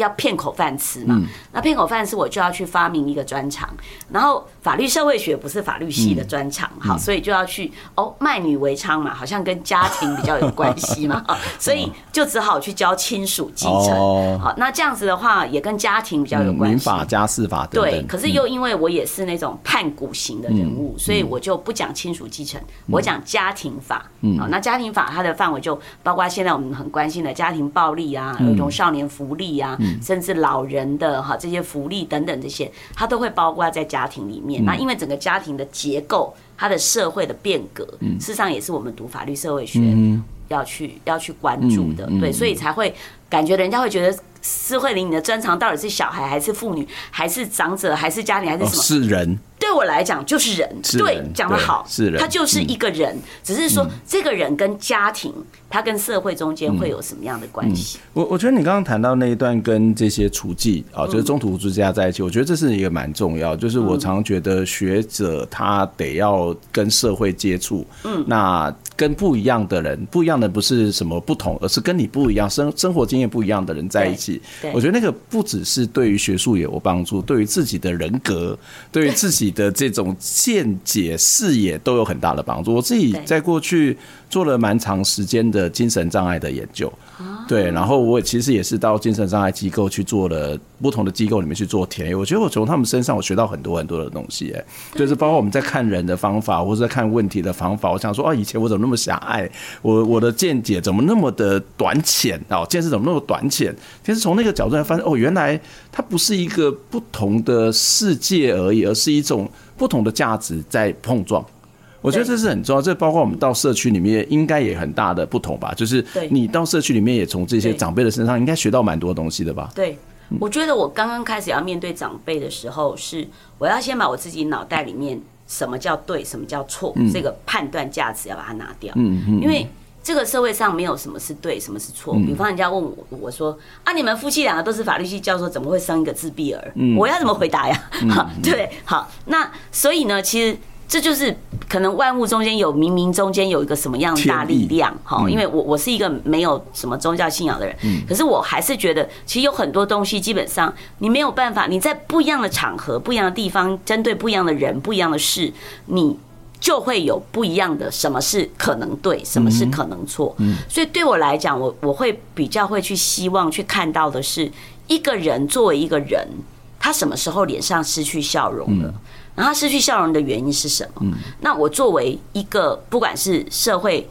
要骗口饭吃嘛？那骗口饭吃，我就要去发明一个专长。然后法律社会学不是法律系的专长，好，所以就要去哦，卖女为娼嘛，好像跟家庭比较有关系嘛，所以就只好去教亲属继承。好，那这样子的话也跟家庭比较有关系。民法、家事法对，可是又因为我也是那种叛古型的人物，所以我就不讲亲属继承，我讲家庭法。好，那家庭法它的范围就包括现在我们很关心的家庭暴力啊、儿童少年福利啊。甚至老人的哈这些福利等等这些，它都会包括在家庭里面。那因为整个家庭的结构，它的社会的变革，事实上也是我们读法律社会学要去要去关注的，对，嗯、所以才会感觉人家会觉得。施慧玲，你的专长到底是小孩还是妇女，还是长者，还是家庭，还是什么？哦、是人。对我来讲就是人。对，讲得好。是人。他就是一个人，嗯、只是说这个人跟家庭，他跟社会中间会有什么样的关系？我、嗯嗯、我觉得你刚刚谈到那一段跟这些厨技啊，就是中途之家在一起，我觉得这是一个蛮重要。就是我常觉得学者他得要跟社会接触，嗯，那跟不一样的人，不一样的不是什么不同，而是跟你不一样生生活经验不一样的人在一起。我觉得那个不只是对于学术也有帮助，对于自己的人格，对于自己的这种见解、视野都有很大的帮助。我自己在过去做了蛮长时间的的精神障碍的研究。对，然后我其实也是到精神障碍机构去做了不同的机构里面去做田野，我觉得我从他们身上我学到很多很多的东西，就是包括我们在看人的方法，或者在看问题的方法。我想说，哦，以前我怎么那么狭隘？我我的见解怎么那么的短浅？哦，见识怎么那么短浅？其实从那个角度来发现，哦，原来它不是一个不同的世界而已，而是一种不同的价值在碰撞。我觉得这是很重要，这包括我们到社区里面，应该也很大的不同吧？就是你到社区里面，也从这些长辈的身上，应该学到蛮多东西的吧？对，我觉得我刚刚开始要面对长辈的时候，是我要先把我自己脑袋里面什么叫对，什么叫错，这个判断价值要把它拿掉。嗯嗯，因为这个社会上没有什么是对，什么是错。比方人家问我，我说啊，你们夫妻两个都是法律系教授，怎么会生一个自闭儿？我要怎么回答呀？好，对，好，那所以呢，其实。这就是可能万物中间有冥冥中间有一个什么样的大力量哈，因为我我是一个没有什么宗教信仰的人，可是我还是觉得其实有很多东西基本上你没有办法，你在不一样的场合、不一样的地方，针对不一样的人、不一样的事，你就会有不一样的什么是可能对，什么是可能错。所以对我来讲，我我会比较会去希望去看到的是一个人作为一个人，他什么时候脸上失去笑容了。然后他失去笑容的原因是什么？那我作为一个不管是社会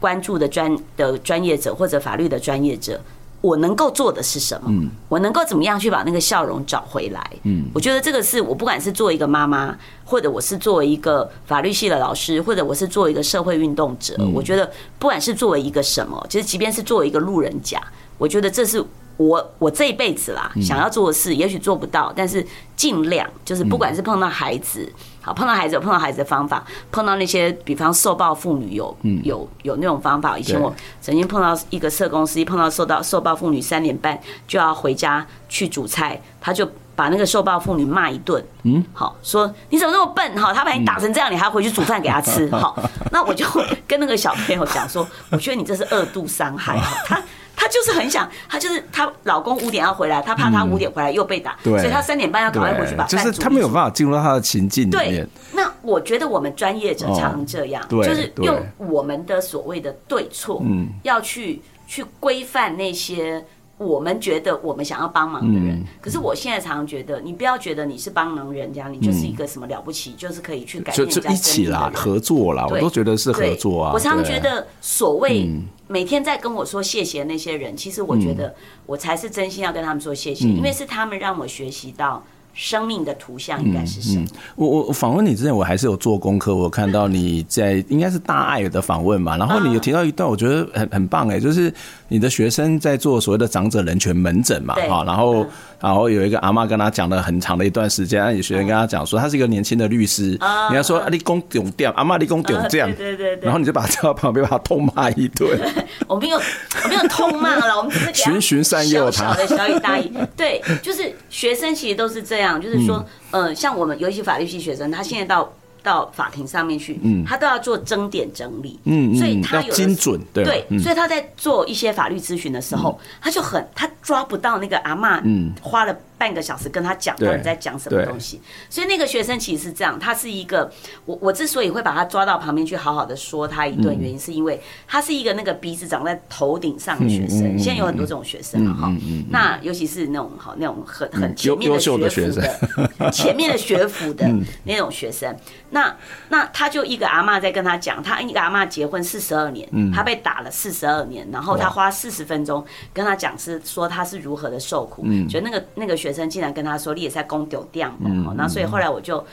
关注的专的专业者，或者法律的专业者，我能够做的是什么？我能够怎么样去把那个笑容找回来？我觉得这个是我不管是作为一个妈妈，或者我是作为一个法律系的老师，或者我是作为一个社会运动者，我觉得不管是作为一个什么，其实即便是作为一个路人甲，我觉得这是。我我这一辈子啦，想要做的事，也许做不到，但是尽量就是，不管是碰到孩子，好碰到孩子有碰到孩子的方法，碰到那些比方受暴妇女有有有那种方法。以前我曾经碰到一个社工师，一碰到受到受暴妇女三点半就要回家去煮菜，他就把那个受暴妇女骂一顿，嗯，好说你怎么那么笨？哈，他把你打成这样，你还要回去煮饭给他吃，好，那我就跟那个小朋友讲说，我觉得你这是二度伤害。他。她就是很想，她就是她老公五点要回来，她怕她五点回来又被打，所以她三点半要赶快回去把饭煮。就是她没有办法进入到她的情境里面。对，那我觉得我们专业者常常这样，就是用我们的所谓的对错，嗯要去去规范那些。我们觉得我们想要帮忙的人，可是我现在常常觉得，你不要觉得你是帮忙人家，你就是一个什么了不起，就是可以去改变人家。就一起啦，合作啦，我都觉得是合作啊。我常常觉得，所谓每天在跟我说谢谢那些人，其实我觉得我才是真心要跟他们说谢谢，因为是他们让我学习到。生命的图像应该是什么？嗯嗯、我我访问你之前，我还是有做功课。我看到你在应该是大爱的访问嘛，然后你有提到一段，我觉得很很棒哎，就是你的学生在做所谓的长者人权门诊嘛，哈，然后然后有一个阿嬷跟他讲了很长的一段时间，有学生跟他讲说，他是一个年轻的律师，你要说阿，你公丢掉，阿嬷你公丢这样，对对对，然后你就把他叫到旁边，把他痛骂一顿。我没有我没有痛骂了，我们只是循循善诱他的小以大义，对，就是学生其实都是这样。这样就是说，呃，像我们尤其法律系学生，他现在到到法庭上面去，嗯，他都要做争点整理，嗯，所以他有精准，对，对所以他在做一些法律咨询的时候，他就很他抓不到那个阿嬷，嗯，花了。半个小时跟他讲到底在讲什么东西，所以那个学生其实是这样，他是一个我我之所以会把他抓到旁边去好好的说他一顿，原因是因为他是一个那个鼻子长在头顶上的学生，现在有很多这种学生哈，那尤其是那种好那种很很前面的学府的，前面的学府的 那种学生，那那他就一个阿妈在跟他讲，他一个阿妈结婚四十二年，他被打了四十二年，然后他花四十分钟跟他讲是说他是如何的受苦，觉得那个那个。学生竟然跟他说：“你也在公丢掉嘛？”那所以后来我就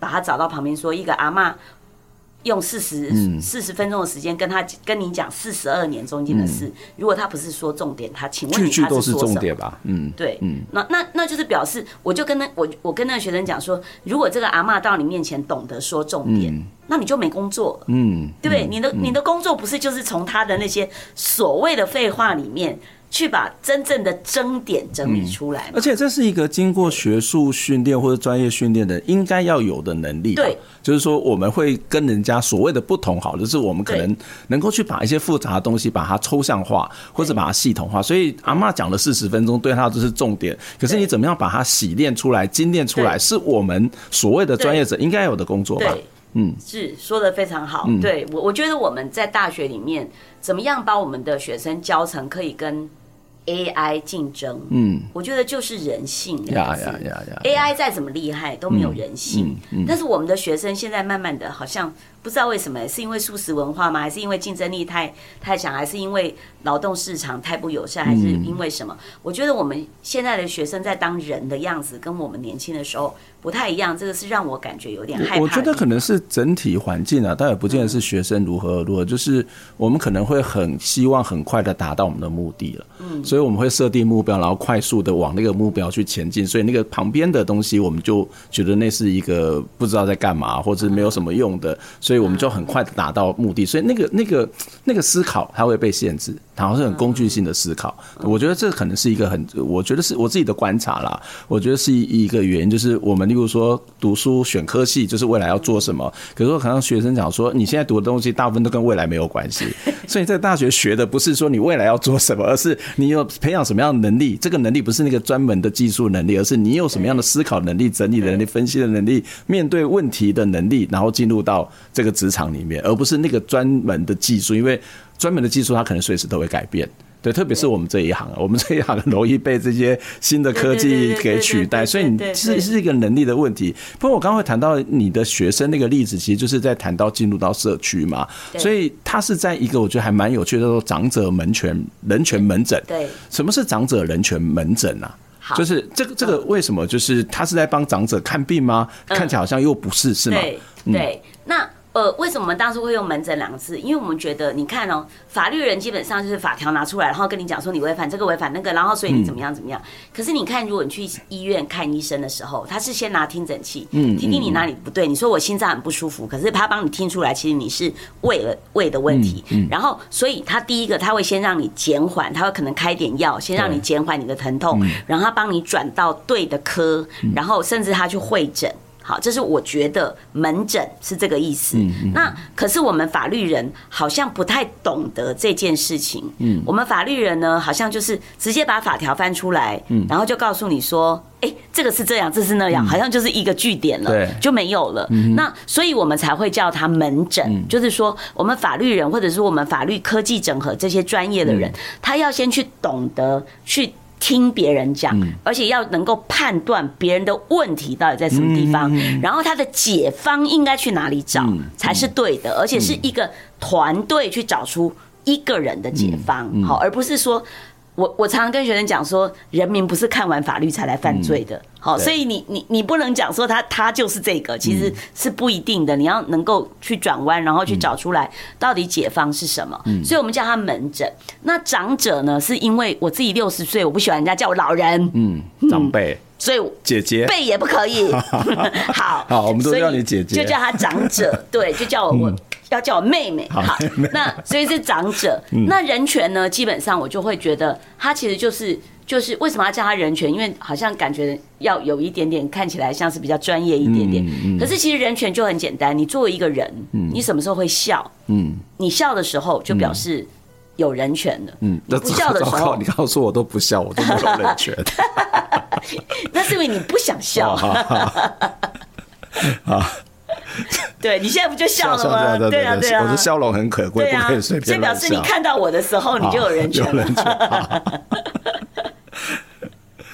把他找到旁边说：“一个阿嬷，用四十四十分钟的时间跟他跟你讲四十二年中间的事，如果他不是说重点，他请问你他是重点吧？嗯，对，嗯，那那那就是表示，我就跟那我我跟那个学生讲说，如果这个阿嬷到你面前懂得说重点，那你就没工作，嗯，对不对？你的你的工作不是就是从他的那些所谓的废话里面。去把真正的争点整理出来，而且这是一个经过学术训练或者专业训练的应该要有的能力。对，就是说我们会跟人家所谓的不同，好，就是我们可能能够去把一些复杂的东西把它抽象化，或者把它系统化。所以阿妈讲了四十分钟，对他这是重点。可是你怎么样把它洗练出来、精炼出来，是我们所谓的专业者应该有的工作吧？嗯，是说的非常好。对我，我觉得我们在大学里面怎么样把我们的学生教成可以跟 AI 竞争，嗯，我觉得就是人性。呀呀呀呀！AI 再怎么厉害都没有人性。但是我们的学生现在慢慢的好像。不知道为什么，是因为素食文化吗？还是因为竞争力太太强？还是因为劳动市场太不友善？还是因为什么？我觉得我们现在的学生在当人的样子，跟我们年轻的时候不太一样。这个是让我感觉有点害怕。我觉得可能是整体环境啊，倒也不见得是学生如何如何，就是我们可能会很希望很快的达到我们的目的了。嗯，所以我们会设定目标，然后快速的往那个目标去前进。所以那个旁边的东西，我们就觉得那是一个不知道在干嘛，或者是没有什么用的。所以我们就很快的达到目的，所以那个那个那个思考它会被限制，它好像是很工具性的思考。我觉得这可能是一个很，我觉得是我自己的观察啦。我觉得是一个原因，就是我们例如说读书选科系，就是未来要做什么。可是我可能学生讲说，你现在读的东西大部分都跟未来没有关系，所以在大学学的不是说你未来要做什么，而是你有培养什么样的能力。这个能力不是那个专门的技术能力，而是你有什么样的思考能力、整理的能力、分析的能力、面对问题的能力，然后进入到这个职。场里面，而不是那个专门的技术，因为专门的技术它可能随时都会改变。对，特别是我们这一行，我们这一行很容易被这些新的科技给取代，所以你是是一个能力的问题。不过我刚刚会谈到你的学生那个例子，其实就是在谈到进入到社区嘛，所以他是在一个我觉得还蛮有趣的，叫做长者门权人权门诊。对，什么是长者人权门诊啊？就是这个这个为什么？就是他是在帮长者看病吗？看起来好像又不是，是吗？对，对，那。呃，为什么我们当初会用门诊两个字？因为我们觉得，你看哦，法律人基本上就是法条拿出来，然后跟你讲说你违反这个违反那个，然后所以你怎么样怎么样。可是你看，如果你去医院看医生的时候，他是先拿听诊器，嗯听听你哪里不对。你说我心脏很不舒服，可是他帮你听出来，其实你是胃的胃的问题。然后，所以他第一个他会先让你减缓，他会可能开点药，先让你减缓你的疼痛，然后他帮你转到对的科，然后甚至他去会诊。好，这是我觉得门诊是这个意思。那可是我们法律人好像不太懂得这件事情。嗯，我们法律人呢，好像就是直接把法条翻出来，嗯然后就告诉你说，哎，这个是这样，这是那样，好像就是一个据点了，就没有了。那所以我们才会叫他门诊，就是说我们法律人或者是我们法律科技整合这些专业的人，他要先去懂得去。听别人讲，而且要能够判断别人的问题到底在什么地方，然后他的解方应该去哪里找才是对的，而且是一个团队去找出一个人的解方，好，而不是说。我我常常跟学生讲说，人民不是看完法律才来犯罪的，好，所以你你你不能讲说他他就是这个，其实是不一定的。你要能够去转弯，然后去找出来到底解方是什么。所以我们叫他门诊。那长者呢，是因为我自己六十岁，我不喜欢人家叫我老人，嗯，长辈，所以姐姐辈也不可以。好，好，我们都叫你姐姐，就叫他长者，对，就叫我我。要叫我妹妹，好，那所以是长者。那人权呢？基本上我就会觉得，他其实就是就是为什么要叫他人权？因为好像感觉要有一点点看起来像是比较专业一点点。可是其实人权就很简单，你作为一个人，你什么时候会笑？嗯，你笑的时候就表示有人权了。嗯，你不笑的时候，你告诉我都不笑，我都没有人权。那是因为你不想笑。好。对，你现在不就笑了吗？对啊，对啊，我的笑容很可贵，不可以随便笑。这表示你看到我的时候，你就有人权了。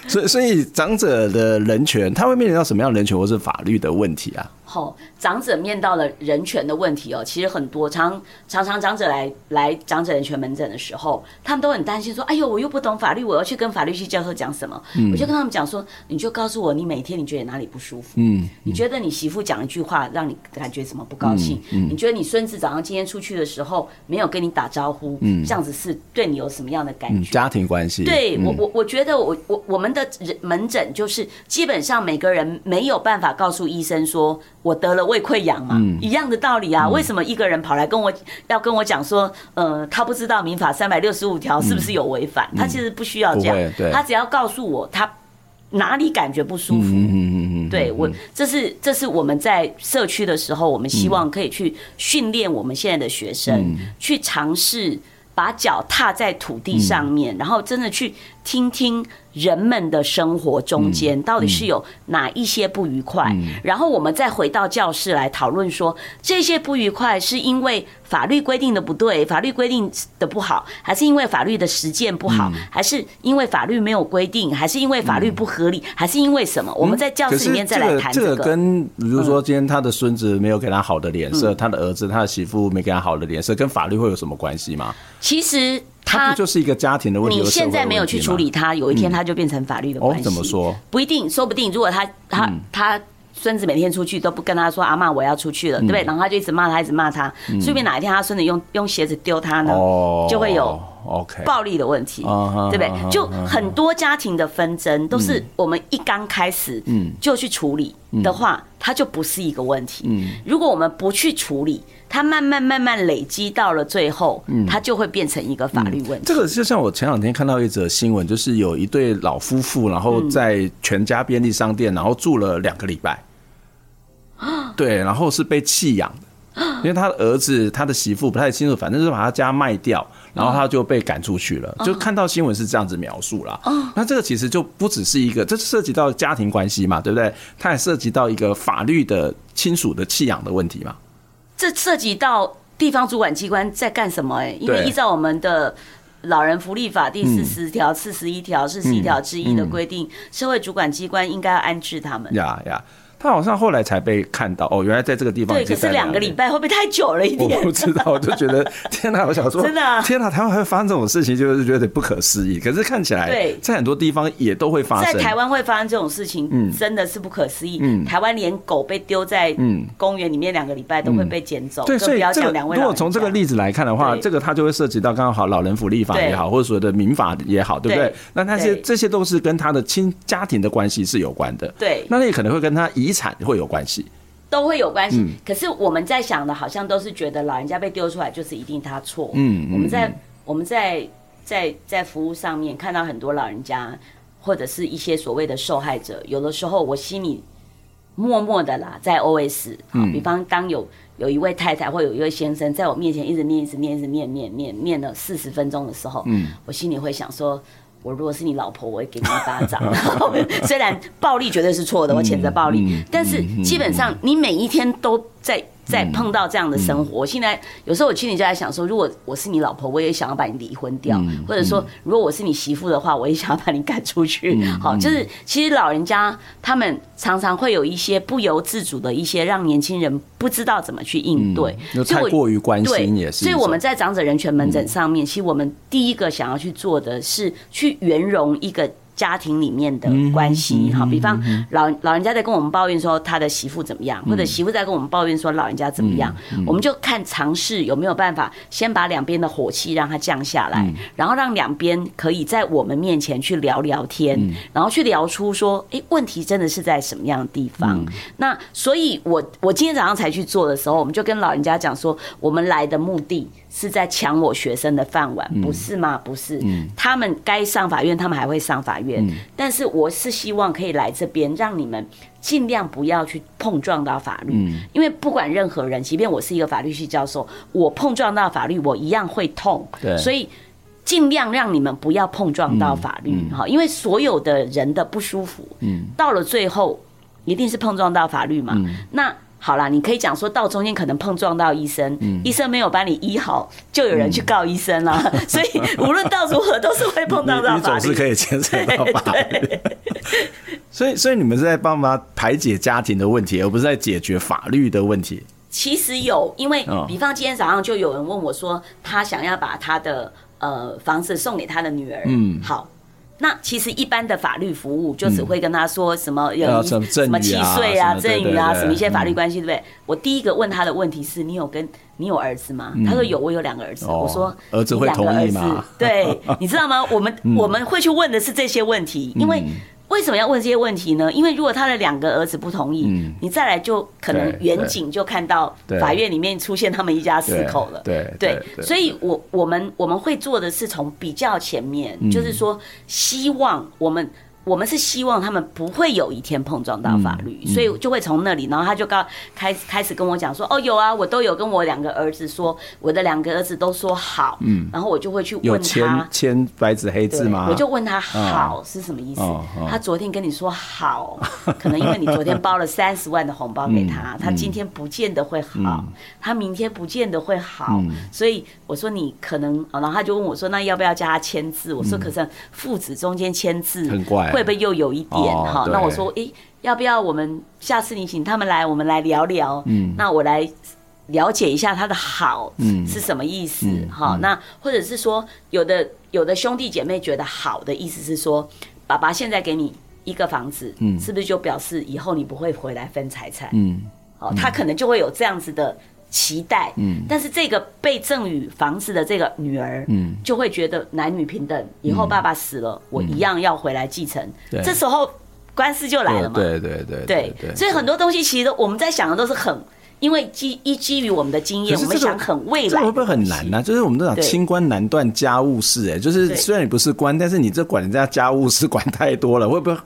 所以，所以长者的人权，他会面临到什么样的人权或是法律的问题啊？好，长者面到了人权的问题哦，其实很多，常常常长者来来长者人权门诊的时候，他们都很担心说，哎呦，我又不懂法律，我要去跟法律系教授讲什么？嗯，我就跟他们讲说，你就告诉我，你每天你觉得哪里不舒服？嗯，你觉得你媳妇讲一句话让你感觉怎么不高兴？嗯，你觉得你孙子早上今天出去的时候没有跟你打招呼，嗯，这样子是对你有什么样的感觉？家庭关系？对我，我我觉得我我我们的人门诊就是基本上每个人没有办法告诉医生说。我得了胃溃疡嘛，一样的道理啊。为什么一个人跑来跟我要跟我讲说，呃，他不知道民法三百六十五条是不是有违反？他其实不需要这样，他只要告诉我他哪里感觉不舒服。对我，这是这是我们在社区的时候，我们希望可以去训练我们现在的学生，去尝试把脚踏在土地上面，然后真的去听听。人们的生活中间到底是有哪一些不愉快？然后我们再回到教室来讨论说，这些不愉快是因为法律规定的不对，法律规定的不好，还是因为法律的实践不好，还是因为法律没有规定，还是因为法律不合理，还是因为什么？我们在教室里面再来谈这个。跟比如说，今天他的孙子没有给他好的脸色，他的儿子、他的媳妇没给他好的脸色，跟法律会有什么关系吗？其实。他不就是一个家庭的问题？你现在没有去处理他，有一天他就变成法律的关系。哦，怎么说？不一定，说不定。如果他他他孙子每天出去都不跟他说阿妈我要出去了，对不对？然后他就一直骂他，一直骂他。说不定哪一天他孙子用用鞋子丢他呢，就会有 OK 暴力的问题，对不对？就很多家庭的纷争都是我们一刚开始就去处理的话，它就不是一个问题。如果我们不去处理。它慢慢慢慢累积到了最后，它就会变成一个法律问题。这个就像我前两天看到一则新闻，就是有一对老夫妇，然后在全家便利商店，然后住了两个礼拜。对，然后是被弃养的，因为他的儿子、他的媳妇不太清楚，反正是把他家卖掉，然后他就被赶出去了。就看到新闻是这样子描述啦。那这个其实就不只是一个，这涉及到家庭关系嘛，对不对？它也涉及到一个法律的亲属的弃养的问题嘛。这涉及到地方主管机关在干什么？哎，因为依照我们的老人福利法第四十条、四十一条、四十一条之一的规定，社会主管机关应该要安置他们。呀呀。他好像后来才被看到哦，原来在这个地方。对，可是两个礼拜会不会太久了一点？我不知道，我就觉得天哪！我想说，真的，天哪！台湾还会发生这种事情，就是觉得不可思议。可是看起来，对，在很多地方也都会发生。在台湾会发生这种事情，嗯，真的是不可思议。嗯，台湾连狗被丢在嗯公园里面两个礼拜都会被捡走。对，所以这个如果从这个例子来看的话，这个它就会涉及到刚刚好老人福利法也好，或者所谓的民法也好，对不对？那那些这些都是跟他的亲家庭的关系是有关的。对，那也可能会跟他遗产会有关系。都会有关系，可是我们在想的，好像都是觉得老人家被丢出来就是一定他错。嗯，我们在我们在在在服务上面看到很多老人家，或者是一些所谓的受害者，有的时候我心里默默的啦，在 OS，好，比方当有有一位太太或有一位先生在我面前一直念一直念一直念念念念了四十分钟的时候，嗯，我心里会想说。我如果是你老婆，我会给你一巴掌。虽然暴力绝对是错的，我谴责暴力，但是基本上你每一天都在。在碰到这样的生活，我现在有时候我心里就在想说，如果我是你老婆，我也想要把你离婚掉；或者说，如果我是你媳妇的话，我也想要把你赶出去。好，就是其实老人家他们常常会有一些不由自主的一些让年轻人不知道怎么去应对，就太过于关心也是。所以我们在长者人权门诊上面，其实我们第一个想要去做的是去圆融一个。家庭里面的关系，好，比方老老人家在跟我们抱怨说他的媳妇怎么样，或者媳妇在跟我们抱怨说老人家怎么样，我们就看尝试有没有办法先把两边的火气让它降下来，然后让两边可以在我们面前去聊聊天，然后去聊出说，哎，问题真的是在什么样的地方？那所以我我今天早上才去做的时候，我们就跟老人家讲说，我们来的目的。是在抢我学生的饭碗，不是吗？不是，他们该上法院，他们还会上法院。但是我是希望可以来这边，让你们尽量不要去碰撞到法律，因为不管任何人，即便我是一个法律系教授，我碰撞到法律，我一样会痛。所以尽量让你们不要碰撞到法律，哈，因为所有的人的不舒服，嗯到了最后一定是碰撞到法律嘛。那。好啦，你可以讲说到中间可能碰撞到医生，医生没有把你医好，就有人去告医生啦。所以无论到如何都是会碰到到法律，你总是可以牵扯到法律。所以，所以你们是在帮忙排解家庭的问题，而不是在解决法律的问题。其实有，因为比方今天早上就有人问我说，他想要把他的呃房子送给他的女儿。嗯，好。那其实一般的法律服务就只会跟他说什么有什么契税啊、赠与啊，什么一些法律关系，对不对？我第一个问他的问题是你有跟你有儿子吗？他说有，我有两个儿子。我说儿子会同意吗？对，你知道吗？我们我们会去问的是这些问题，因为。为什么要问这些问题呢？因为如果他的两个儿子不同意，嗯、你再来就可能远景就看到法院里面出现他们一家四口了。对对，所以我我们我们会做的是从比较前面，嗯、就是说希望我们。我们是希望他们不会有一天碰撞到法律，所以就会从那里，然后他就刚开开始跟我讲说，哦，有啊，我都有跟我两个儿子说，我的两个儿子都说好，嗯，然后我就会去问他签白纸黑字吗？我就问他好是什么意思？他昨天跟你说好，可能因为你昨天包了三十万的红包给他，他今天不见得会好，他明天不见得会好，所以我说你可能，然后他就问我说，那要不要叫他签字？我说可是父子中间签字很怪。会不会又有一点哈？那我说，诶，要不要我们下次你请他们来，我们来聊聊。嗯，那我来了解一下他的好，嗯，是什么意思？哈，那或者是说，有的有的兄弟姐妹觉得好的意思是说，爸爸现在给你一个房子，嗯，是不是就表示以后你不会回来分财产？嗯，好，他可能就会有这样子的。期待，嗯，但是这个被赠与房子的这个女儿，嗯，就会觉得男女平等，以后爸爸死了，我一样要回来继承，对，这时候官司就来了嘛，对对对对，所以很多东西其实我们在想的都是很。因为基依基于我们的经验，我们想很未来，这会不会很难呢？就是我们都讲清官难断家务事，哎，就是虽然你不是官，但是你这管人家家务事管太多了，会不会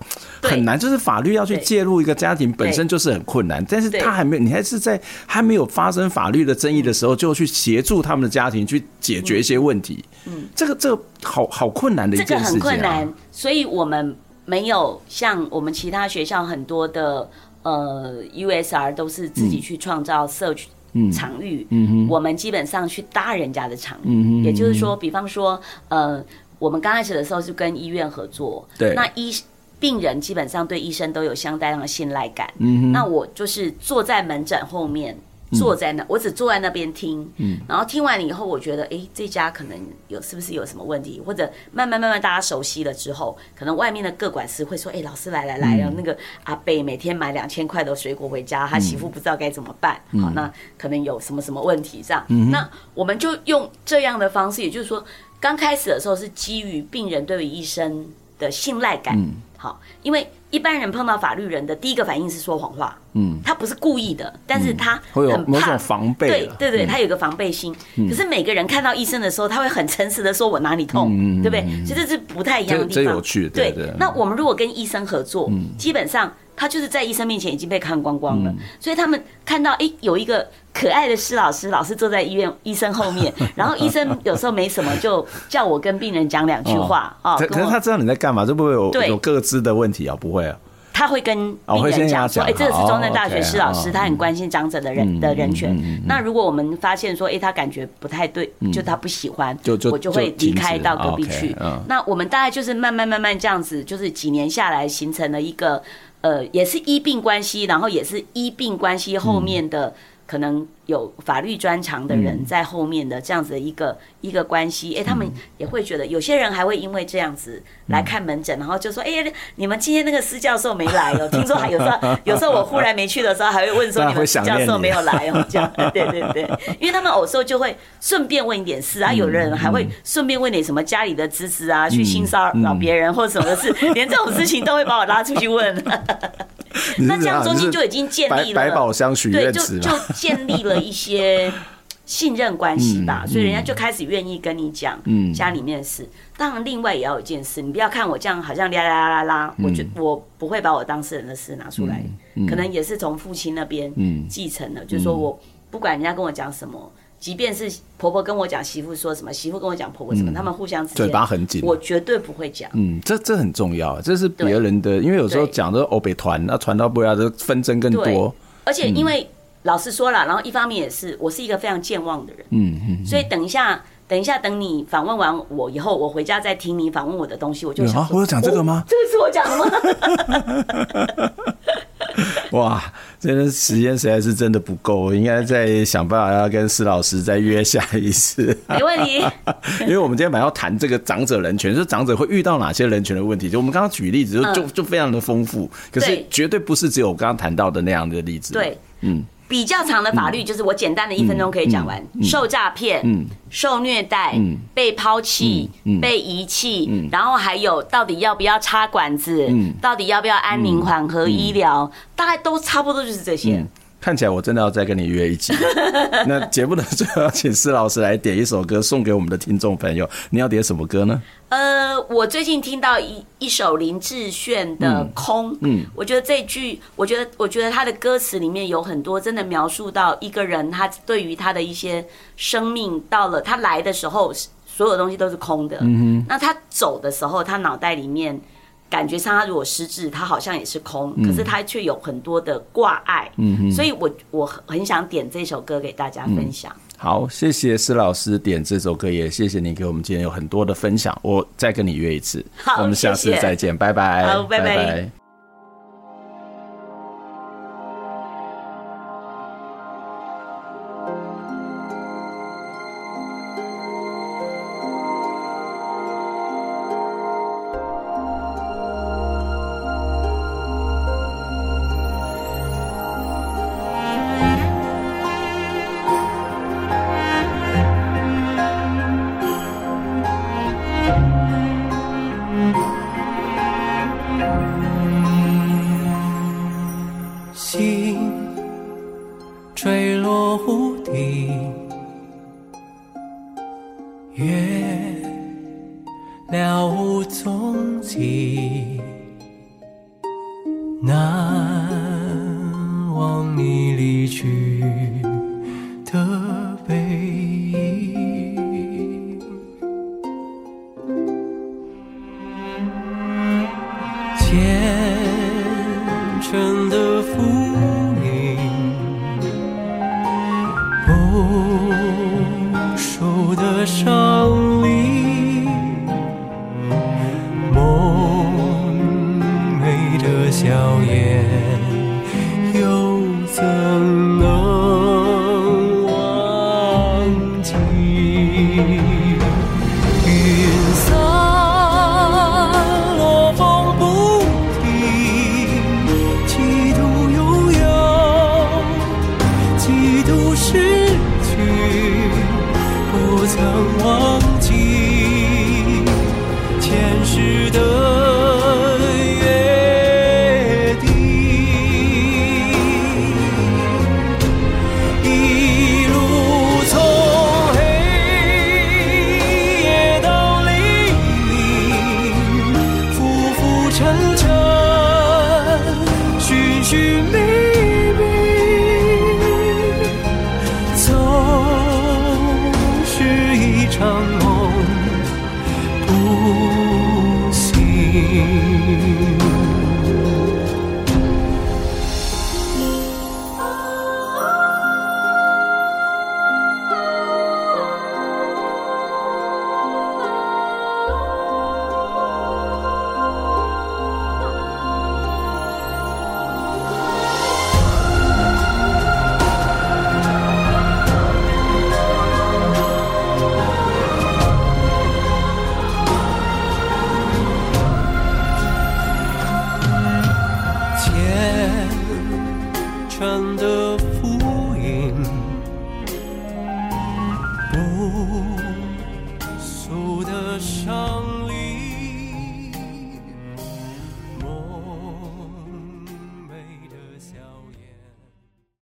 很难？就是法律要去介入一个家庭本身就是很困难，但是他还没有，你还是在还没有发生法律的争议的时候，就去协助他们的家庭去解决一些问题。嗯，这个这个好好困难的一件事情，这个很困难，所以我们没有像我们其他学校很多的。呃，USR 都是自己去创造社区场域，嗯嗯、我们基本上去搭人家的场域，嗯、也就是说，比方说，呃，我们刚开始的时候是跟医院合作，对，那医病人基本上对医生都有相当的信赖感，嗯、那我就是坐在门诊后面。坐在那，我只坐在那边听，嗯，然后听完了以后，我觉得，哎，这家可能有是不是有什么问题？或者慢慢慢慢大家熟悉了之后，可能外面的各管师会说，哎，老师来来来，然后那个阿贝每天买两千块的水果回家，他媳妇不知道该怎么办，好，那可能有什么什么问题这样，那我们就用这样的方式，也就是说，刚开始的时候是基于病人对于医生的信赖感，好，因为。一般人碰到法律人的第一个反应是说谎话，嗯，他不是故意的，但是他很怕防备，对对对，他有个防备心。可是每个人看到医生的时候，他会很诚实的说：“我哪里痛，对不对？”所以这是不太一样的地方。有趣，对对。那我们如果跟医生合作，基本上。他就是在医生面前已经被看光光了，所以他们看到哎，有一个可爱的施老师，老师坐在医院医生后面，然后医生有时候没什么就叫我跟病人讲两句话啊。可是他知道你在干嘛，就不会有有各自的问题啊？不会啊。他会跟病人讲说，哎，这个是中正大学施老师，他很关心长者的人的人权。那如果我们发现说，哎，他感觉不太对，就他不喜欢，我就会离开到隔壁去。那我们大概就是慢慢慢慢这样子，就是几年下来形成了一个。呃，也是医病关系，然后也是医病关系后面的可能。有法律专长的人在后面的这样子的一个一个关系，哎，他们也会觉得，有些人还会因为这样子来看门诊，然后就说，哎呀，你们今天那个施教授没来哦，听说还有时候 有时候我忽然没去的时候，还会问说，你。们施教授没有来哦，这样，对对对，因为他们有时候就会顺便问一点事啊，有的人还会顺便问你什么家里的侄子啊，去性骚扰别人或什么事，连这种事情都会把我拉出去问，那这样中间就已经建立了。百宝箱许愿池，对，就就建立了。一些信任关系吧，所以人家就开始愿意跟你讲家里面的事。当然，另外也要有一件事，你不要看我这样好像啦啦啦啦，我觉我不会把我当事人的事拿出来，可能也是从父亲那边继承的。就是说我不管人家跟我讲什么，即便是婆婆跟我讲媳妇说什么，媳妇跟我讲婆婆什么，他们互相之间嘴巴很紧，我绝对不会讲。嗯，这这很重要，这是别人的，因为有时候讲的欧北团，那传到不要的纷争更多。而且因为。老实说了，然后一方面也是我是一个非常健忘的人，嗯嗯，所以等一下。等一下，等你访问完我以后，我回家再听你访问我的东西，我就想，啊，我有讲这个吗？这个是我讲的吗？哇，真的时间实在是真的不够，我应该再想办法要跟施老师再约下一次。没问题，因为我们今天本来要谈这个长者人权，就是长者会遇到哪些人权的问题。就我们刚刚举例子就，就就就非常的丰富，可是绝对不是只有我刚刚谈到的那样的例子。对，嗯。比较长的法律就是我简单的一分钟可以讲完：受诈骗、受虐待、被抛弃、被遗弃，然后还有到底要不要插管子，到底要不要安宁缓和医疗，大概都差不多就是这些。看起来我真的要再跟你约一集。那节目的最后要请施老师来点一首歌送给我们的听众朋友。你要点什么歌呢？呃，我最近听到一一首林志炫的《空》，嗯，我觉得这句，我觉得，我觉得他的歌词里面有很多真的描述到一个人，他对于他的一些生命，到了他来的时候，所有东西都是空的，嗯哼，那他走的时候，他脑袋里面。感觉上，他如果失智，他好像也是空，可是他却有很多的挂碍，嗯，所以我我很想点这首歌给大家分享。好，谢谢施老师点这首歌，也谢谢你给我们今天有很多的分享。我再跟你约一次，好，我们下次再见，拜拜，好，拜拜。笑颜又怎能